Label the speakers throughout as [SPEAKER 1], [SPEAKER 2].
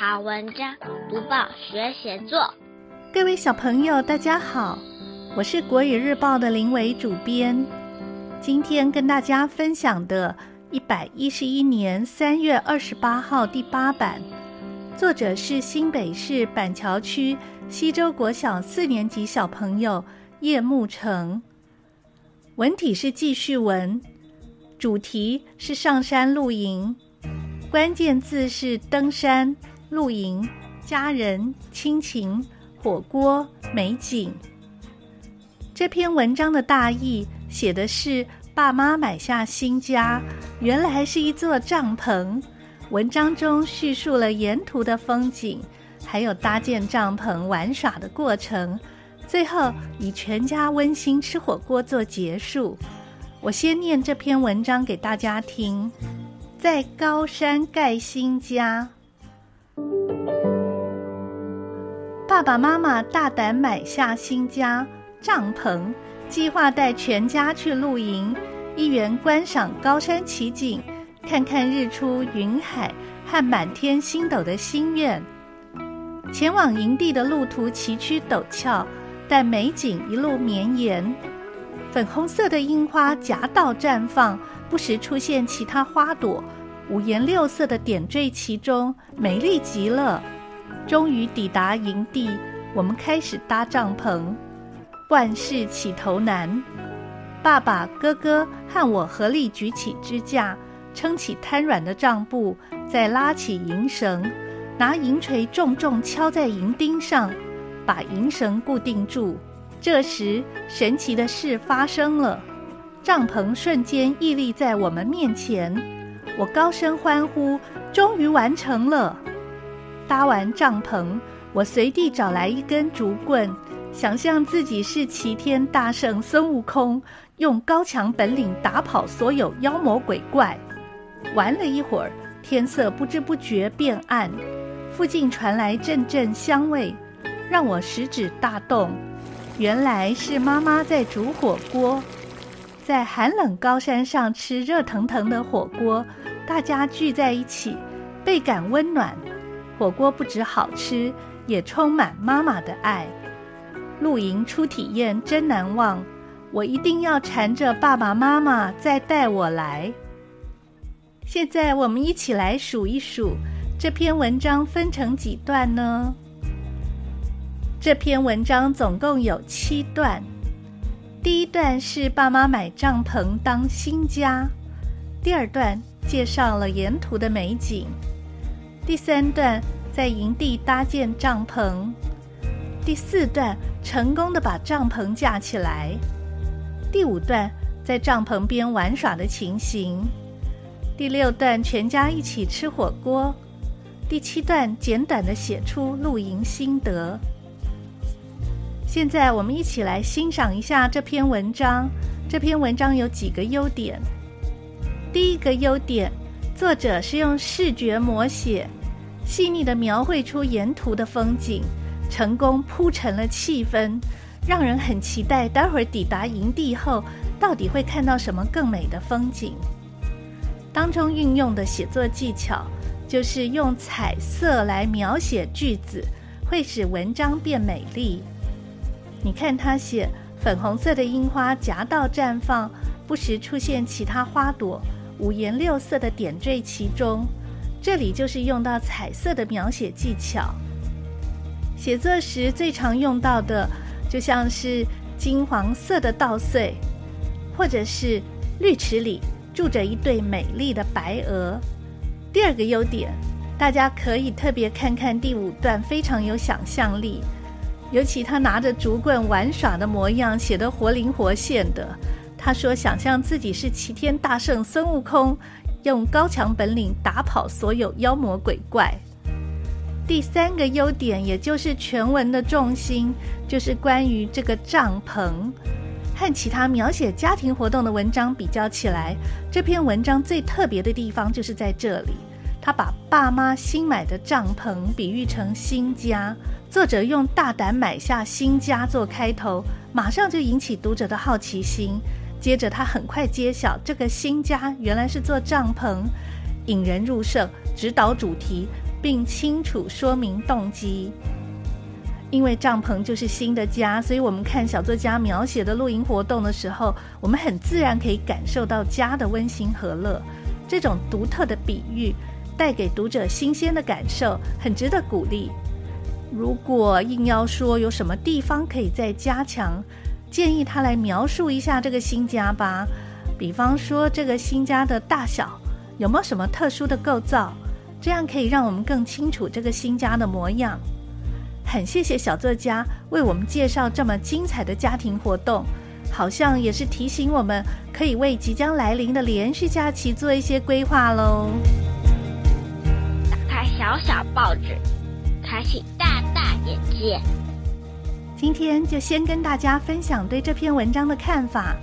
[SPEAKER 1] 好文章，读报学写作。
[SPEAKER 2] 各位小朋友，大家好，我是国语日报的林伟主编。今天跟大家分享的一百一十一年三月二十八号第八版，作者是新北市板桥区西洲国小四年级小朋友叶木成。文体是记叙文，主题是上山露营。关键字是登山、露营、家人、亲情、火锅、美景。这篇文章的大意写的是爸妈买下新家，原来是一座帐篷。文章中叙述了沿途的风景，还有搭建帐篷玩耍的过程，最后以全家温馨吃火锅做结束。我先念这篇文章给大家听。在高山盖新家，爸爸妈妈大胆买下新家帐篷，计划带全家去露营，一圆观赏高山奇景，看看日出云海和满天星斗的心愿。前往营地的路途崎岖陡峭，但美景一路绵延。粉红色的樱花夹道绽放。不时出现其他花朵，五颜六色的点缀其中，美丽极了。终于抵达营地，我们开始搭帐篷。万事起头难，爸爸、哥哥和我合力举起支架，撑起瘫软的帐布，再拉起银绳，拿银锤重重敲在银钉上，把银绳固定住。这时，神奇的事发生了。帐篷瞬间屹立在我们面前，我高声欢呼：“终于完成了！”搭完帐篷，我随地找来一根竹棍，想象自己是齐天大圣孙悟空，用高强本领打跑所有妖魔鬼怪。玩了一会儿，天色不知不觉变暗，附近传来阵阵香味，让我食指大动。原来是妈妈在煮火锅。在寒冷高山上吃热腾腾的火锅，大家聚在一起，倍感温暖。火锅不止好吃，也充满妈妈的爱。露营初体验真难忘，我一定要缠着爸爸妈妈再带我来。现在我们一起来数一数，这篇文章分成几段呢？这篇文章总共有七段。第一段是爸妈买帐篷当新家，第二段介绍了沿途的美景，第三段在营地搭建帐篷，第四段成功的把帐篷架起来，第五段在帐篷边玩耍的情形，第六段全家一起吃火锅，第七段简短的写出露营心得。现在我们一起来欣赏一下这篇文章。这篇文章有几个优点。第一个优点，作者是用视觉描写，细腻的描绘出沿途的风景，成功铺陈了气氛，让人很期待待会儿抵达营地后到底会看到什么更美的风景。当中运用的写作技巧，就是用彩色来描写句子，会使文章变美丽。你看他写粉红色的樱花夹道绽放，不时出现其他花朵，五颜六色的点缀其中。这里就是用到彩色的描写技巧。写作时最常用到的，就像是金黄色的稻穗，或者是绿池里住着一对美丽的白鹅。第二个优点，大家可以特别看看第五段，非常有想象力。尤其他拿着竹棍玩耍的模样，写得活灵活现的。他说：“想象自己是齐天大圣孙悟空，用高强本领打跑所有妖魔鬼怪。”第三个优点，也就是全文的重心，就是关于这个帐篷。和其他描写家庭活动的文章比较起来，这篇文章最特别的地方就是在这里。他把爸妈新买的帐篷比喻成新家。作者用“大胆买下新家”做开头，马上就引起读者的好奇心。接着，他很快揭晓这个新家原来是座帐篷，引人入胜。指导主题：并清楚说明动机。因为帐篷就是新的家，所以我们看小作家描写的露营活动的时候，我们很自然可以感受到家的温馨和乐。这种独特的比喻带给读者新鲜的感受，很值得鼓励。如果硬要说有什么地方可以再加强，建议他来描述一下这个新家吧。比方说，这个新家的大小有没有什么特殊的构造，这样可以让我们更清楚这个新家的模样。很谢谢小作家为我们介绍这么精彩的家庭活动，好像也是提醒我们可以为即将来临的连续假期做一些规划喽。
[SPEAKER 1] 打开小小报纸，开启大大眼界。
[SPEAKER 2] 今天就先跟大家分享对这篇文章的看法，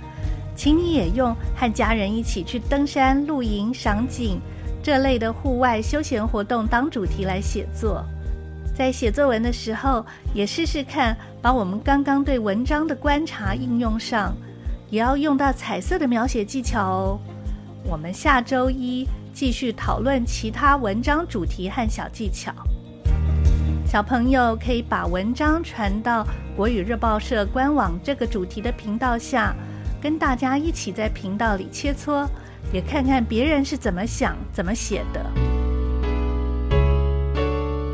[SPEAKER 2] 请你也用和家人一起去登山、露营、赏景这类的户外休闲活动当主题来写作。在写作文的时候，也试试看把我们刚刚对文章的观察应用上，也要用到彩色的描写技巧哦。我们下周一继续讨论其他文章主题和小技巧。小朋友可以把文章传到国语日报社官网这个主题的频道下，跟大家一起在频道里切磋，也看看别人是怎么想、怎么写的。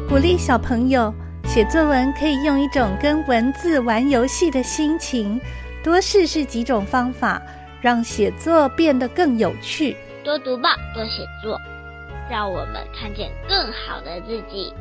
[SPEAKER 2] 鼓励小朋友写作文，可以用一种跟文字玩游戏的心情，多试试几种方法，让写作变得更有趣。
[SPEAKER 1] 多读报，多写作，让我们看见更好的自己。